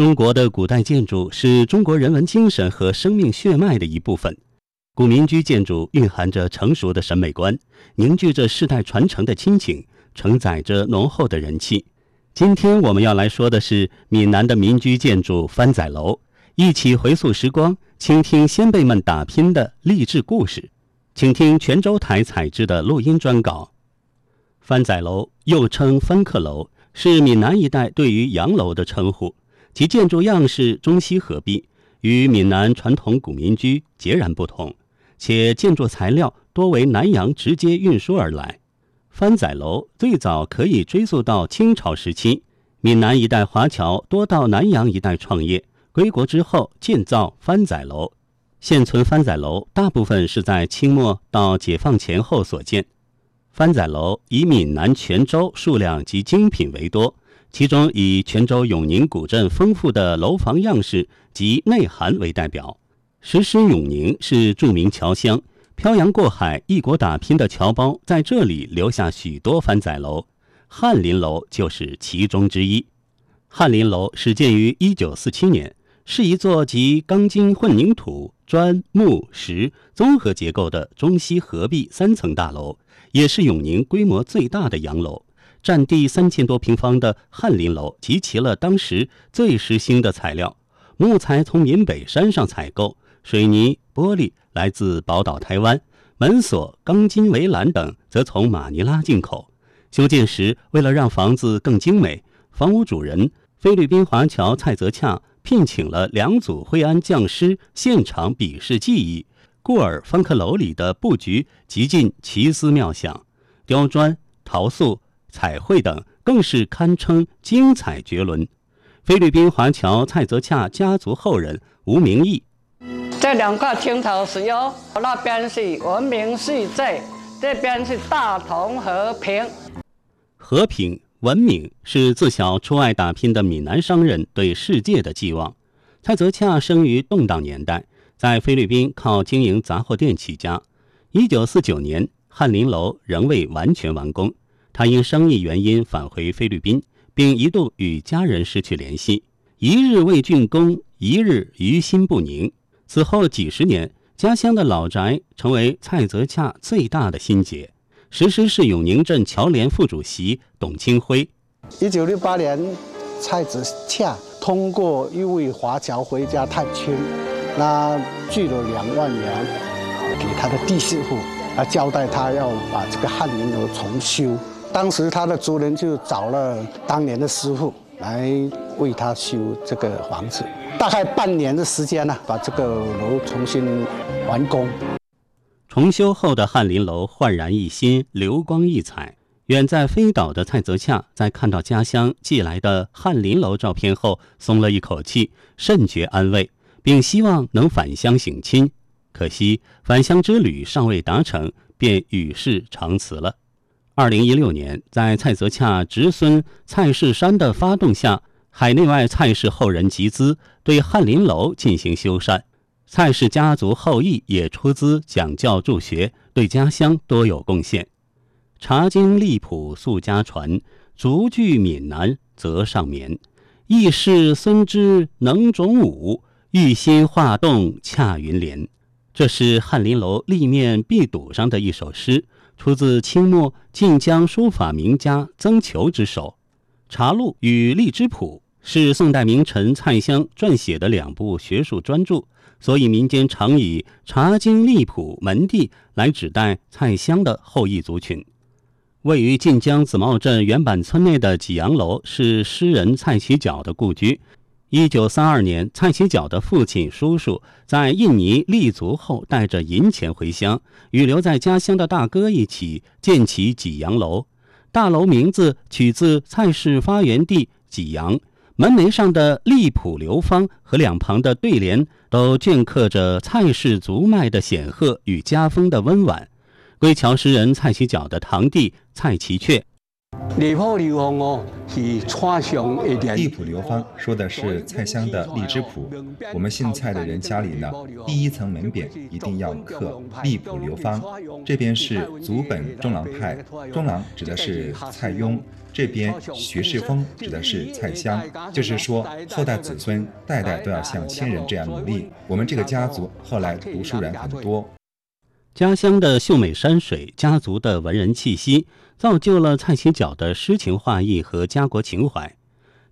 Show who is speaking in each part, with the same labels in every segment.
Speaker 1: 中国的古代建筑是中国人文精神和生命血脉的一部分。古民居建筑蕴含着成熟的审美观，凝聚着世代传承的亲情，承载着浓厚的人气。今天我们要来说的是闽南的民居建筑番仔楼，一起回溯时光，倾听先辈们打拼的励志故事。请听泉州台采制的录音专稿。番仔楼又称番客楼，是闽南一带对于洋楼的称呼。其建筑样式中西合璧，与闽南传统古民居截然不同，且建筑材料多为南洋直接运输而来。番仔楼最早可以追溯到清朝时期，闽南一带华侨多到南洋一带创业，归国之后建造番仔楼。现存番仔楼大部分是在清末到解放前后所建。番仔楼以闽南泉州数量及精品为多。其中以泉州永宁古镇丰富的楼房样式及内涵为代表。石狮永宁是著名侨乡，漂洋过海、异国打拼的侨胞在这里留下许多番仔楼，翰林楼就是其中之一。翰林楼始建于一九四七年，是一座集钢筋混凝土、砖木石综合结构的中西合璧三层大楼，也是永宁规模最大的洋楼。占地三千多平方的翰林楼集齐了当时最时兴的材料，木材从闽北山上采购，水泥、玻璃来自宝岛台湾，门锁、钢筋围栏等则从马尼拉进口。修建时，为了让房子更精美，房屋主人菲律宾华侨蔡泽洽聘请了两组惠安匠师现场比试技艺，故而方克楼里的布局极尽奇思妙想，雕砖、陶塑。彩绘等更是堪称精彩绝伦。菲律宾华侨蔡泽洽家族后人吴明义，
Speaker 2: 这两个青头石哟，那边是文明世界，这边是大同和平。
Speaker 1: 和平文明是自小出外打拼的闽南商人对世界的寄望。蔡泽洽生于动荡年代，在菲律宾靠经营杂货店起家。一九四九年，翰林楼仍未完全完工。他因生意原因返回菲律宾，并一度与家人失去联系。一日未竣工，一日于心不宁。此后几十年，家乡的老宅成为蔡泽洽最大的心结。石狮市永宁镇侨联副主席董清辉：
Speaker 3: 一九六八年，蔡泽洽通过一位华侨回家探亲，那聚了两万元给他的弟媳妇，啊，交代他要把这个翰林楼重修。当时他的族人就找了当年的师傅来为他修这个房子，大概半年的时间呢，把这个楼重新完工。
Speaker 1: 重修后的翰林楼焕然一新，流光溢彩。远在飞岛的蔡泽洽在看到家乡寄来的翰林楼照片后，松了一口气，甚觉安慰，并希望能返乡省亲。可惜返乡之旅尚未达成，便与世长辞了。二零一六年，在蔡泽洽侄孙蔡世山的发动下，海内外蔡氏后人集资对翰林楼进行修缮。蔡氏家族后裔也出资讲教助学，对家乡多有贡献。茶经历谱素家传，竹句闽南则上眠。义士孙之能种武，玉心化栋恰云连。这是翰林楼立面壁堵上的一首诗。出自清末晋江书法名家曾求之手，《茶录》与《荔枝谱》是宋代名臣蔡襄撰写的两部学术专著，所以民间常以“茶经荔谱门第”来指代蔡襄的后裔族群。位于晋江子茂镇原坂村内的济阳楼是诗人蔡其角的故居。一九三二年，蔡其角的父亲、叔叔在印尼立足后，带着银钱回乡，与留在家乡的大哥一起建起济阳楼。大楼名字取自蔡氏发源地济阳，门楣上的立谱流芳和两旁的对联都镌刻着蔡氏族脉的显赫与家风的温婉。归侨诗人蔡其角的堂弟蔡其阙。
Speaker 3: 李浦流芳哦，是川上一点。
Speaker 4: 荔浦流芳说的是蔡乡的荔枝浦。我们姓蔡的人家里呢，第一层门匾一定要刻“荔浦流芳”。这边是祖本中郎派，中郎指的是蔡邕；这边徐世峰指的是蔡襄，就是说后代子孙代代都要像先人这样努力。我们这个家族后来读书人很多。
Speaker 1: 家乡的秀美山水，家族的文人气息，造就了蔡其角的诗情画意和家国情怀。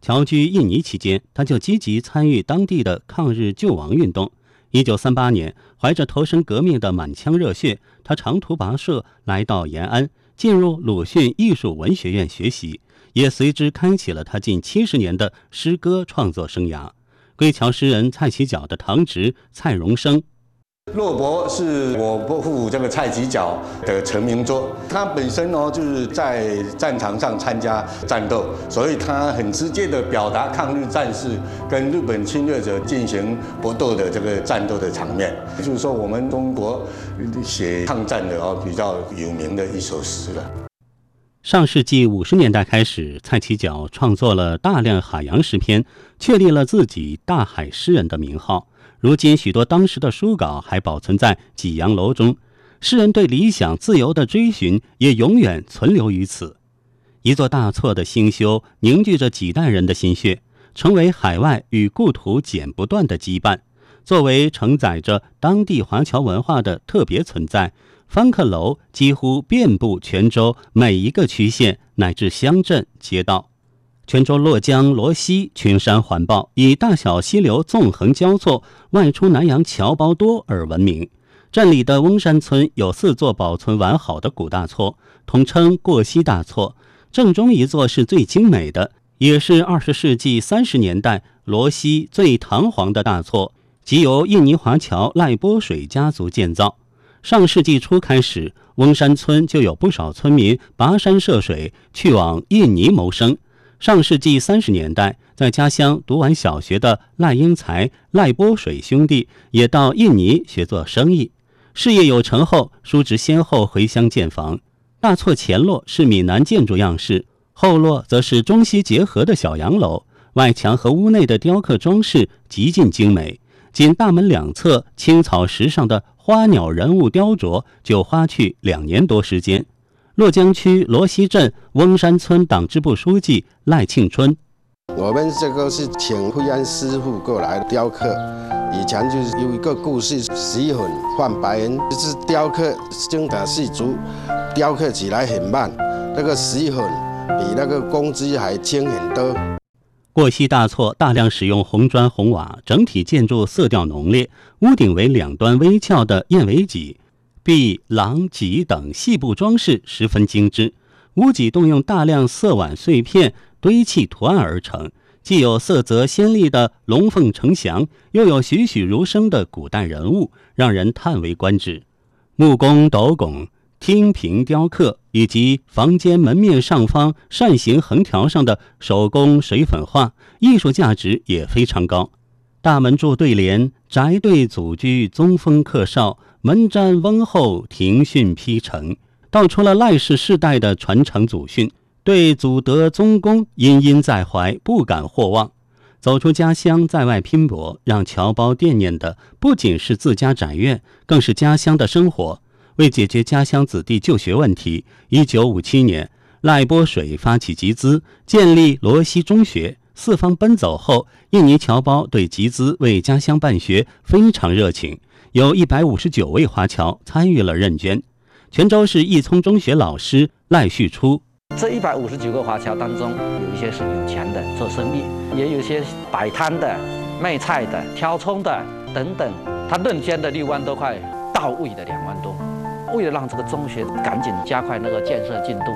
Speaker 1: 侨居印尼期间，他就积极参与当地的抗日救亡运动。一九三八年，怀着投身革命的满腔热血，他长途跋涉来到延安，进入鲁迅艺术文学院学习，也随之开启了他近七十年的诗歌创作生涯。归侨诗人蔡其角的堂侄蔡荣生。
Speaker 5: 骆伯是我伯父这个蔡其角的成名作。他本身呢就是在战场上参加战斗，所以他很直接的表达抗日战士跟日本侵略者进行搏斗的这个战斗的场面。就是说，我们中国写抗战的哦比较有名的一首诗了。
Speaker 1: 上世纪五十年代开始，蔡其角创作了大量海洋诗篇，确立了自己大海诗人的名号。如今，许多当时的书稿还保存在济阳楼中，诗人对理想自由的追寻也永远存留于此。一座大错的兴修，凝聚着几代人的心血，成为海外与故土剪不断的羁绊。作为承载着当地华侨文化的特别存在，方克楼几乎遍布泉州每一个区县乃至乡镇街道。泉州洛江罗溪群山环抱，以大小溪流纵横交错、外出南洋侨胞多而闻名。镇里的翁山村有四座保存完好的古大厝，统称过溪大厝。正中一座是最精美的，也是二十世纪三十年代罗溪最堂皇的大厝，即由印尼华侨赖波水家族建造。上世纪初开始，翁山村就有不少村民跋山涉水去往印尼谋生。上世纪三十年代，在家乡读完小学的赖英才、赖波水兄弟也到印尼学做生意。事业有成后，叔侄先后回乡建房。大厝前落是闽南建筑样式，后落则是中西结合的小洋楼。外墙和屋内的雕刻装饰极尽精美，仅大门两侧青草石上的花鸟人物雕琢，就花去两年多时间。洛江区罗溪镇翁山村党支部书记赖庆春：
Speaker 6: 我们这个是请惠安师傅过来雕刻，以前就是有一个故事，洗粉换白银，就是雕刻精打细足，雕刻起来很慢，那个洗粉比那个工资还轻很多。
Speaker 1: 过溪大厝大量使用红砖红瓦，整体建筑色调浓烈，屋顶为两端微翘的燕尾脊。壁廊脊等细部装饰十分精致，屋脊动用大量色碗碎片堆砌图案而成，既有色泽鲜丽的龙凤呈祥，又有栩栩如生的古代人物，让人叹为观止。木工斗拱、厅屏雕刻以及房间门面上方扇形横条上的手工水粉画，艺术价值也非常高。大门柱对联“宅对祖居，宗风克少”。门瞻翁后，庭训披成，道出了赖氏世代的传承祖训，对祖德宗功殷殷在怀，不敢或忘。走出家乡，在外拼搏，让侨胞惦念的不仅是自家宅院，更是家乡的生活。为解决家乡子弟就学问题，一九五七年，赖波水发起集资，建立罗溪中学。四方奔走后，印尼侨胞对集资为家乡办学非常热情。有一百五十九位华侨参与了认捐。泉州市义聪中学老师赖旭初：
Speaker 7: 这一百五十九个华侨当中，有一些是有钱的做生意，也有些摆摊的、卖菜的、挑葱的等等。他认捐的六万多块，到位的两万多。为了让这个中学赶紧加快那个建设进度。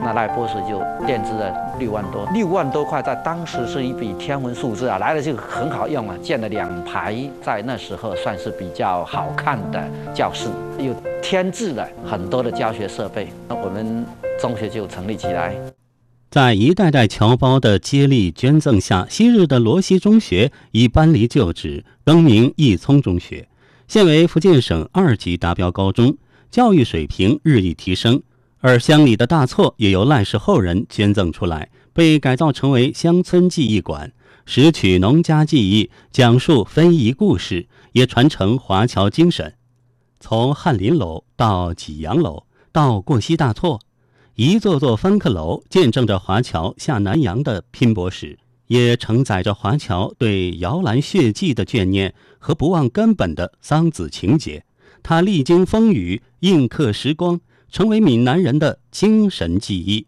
Speaker 7: 那赖博士就垫资了六万多，六万多块在当时是一笔天文数字啊，来了就很好用啊，建了两排，在那时候算是比较好看的教室，又添置了很多的教学设备，那我们中学就成立起来。
Speaker 1: 在一代代侨胞的接力捐赠下，昔日的罗溪中学已搬离旧址，更名义聪中学，现为福建省二级达标高中，教育水平日益提升。而乡里的大厝也由赖氏后人捐赠出来，被改造成为乡村记忆馆，拾取农家记忆，讲述非遗故事，也传承华侨精神。从翰林楼到济阳楼，到过溪大厝，一座座方克楼见证着华侨下南洋的拼搏史，也承载着华侨对摇篮血迹的眷念和不忘根本的桑梓情结。它历经风雨，印刻时光，成为闽南人的精神记忆。